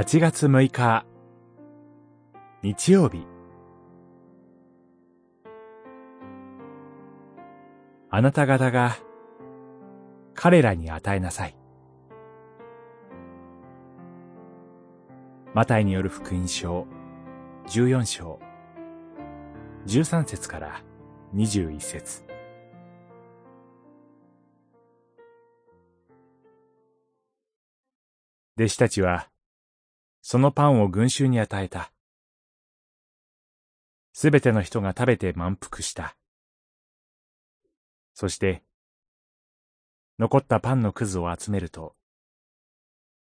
8月6日。日曜日。あなた方が彼らに与えなさい。マタイによる福音書14章。13節から21節。弟子たちはそのパンを群衆に与えた。すべての人が食べて満腹した。そして、残ったパンのくずを集めると、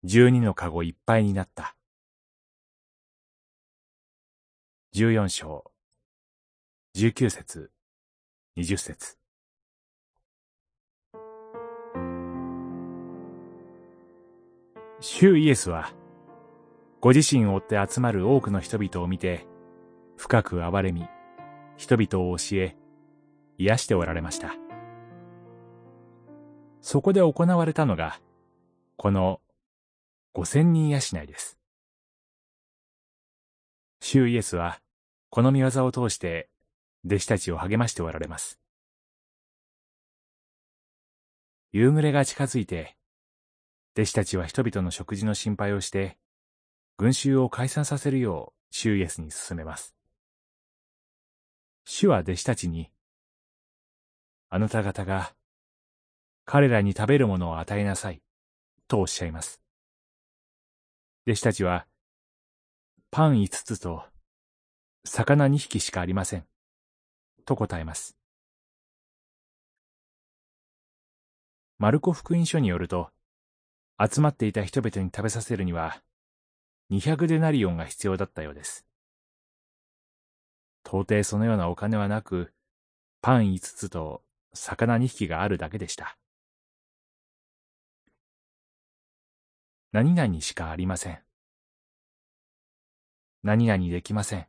十二のかごいっぱいになった。十四章、十九節、二十節。主イエスは、ご自身を追って集まる多くの人々を見て、深く憐れみ、人々を教え、癒しておられました。そこで行われたのが、この五千人養いです。主イエスは、この見業を通して、弟子たちを励ましておられます。夕暮れが近づいて、弟子たちは人々の食事の心配をして、群衆を解散させるよう主イエスに進めます。主は弟子たちに、あなた方が彼らに食べるものを与えなさい、とおっしゃいます。弟子たちは、パン五つと魚二匹しかありません、と答えます。マルコ福音書によると、集まっていた人々に食べさせるには、200デナリオンが必要だったようです。到底そのようなお金はなく、パン5つと魚2匹があるだけでした。何々しかありません。何々できません。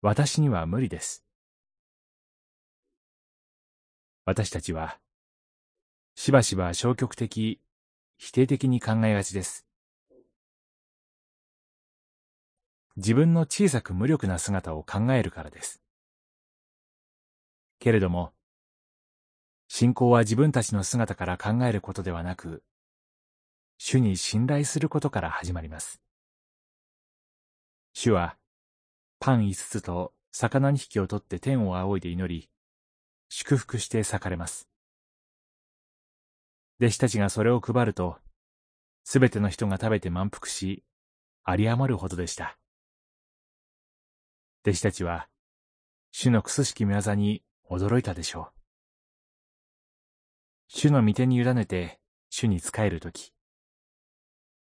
私には無理です。私たちは、しばしば消極的、否定的に考えがちです。自分の小さく無力な姿を考えるからです。けれども、信仰は自分たちの姿から考えることではなく、主に信頼することから始まります。主は、パン五つと魚二匹を取って天を仰いで祈り、祝福して裂かれます。弟子たちがそれを配ると、すべての人が食べて満腹し、有り余るほどでした。弟子たちは、主のくすしき見業に驚いたでしょう。主の御手に委ねて主に仕えるとき、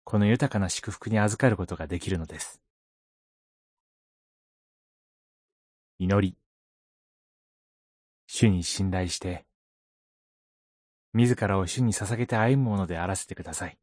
この豊かな祝福に預かることができるのです。祈り。主に信頼して、自らを主に捧げて歩むものであらせてください。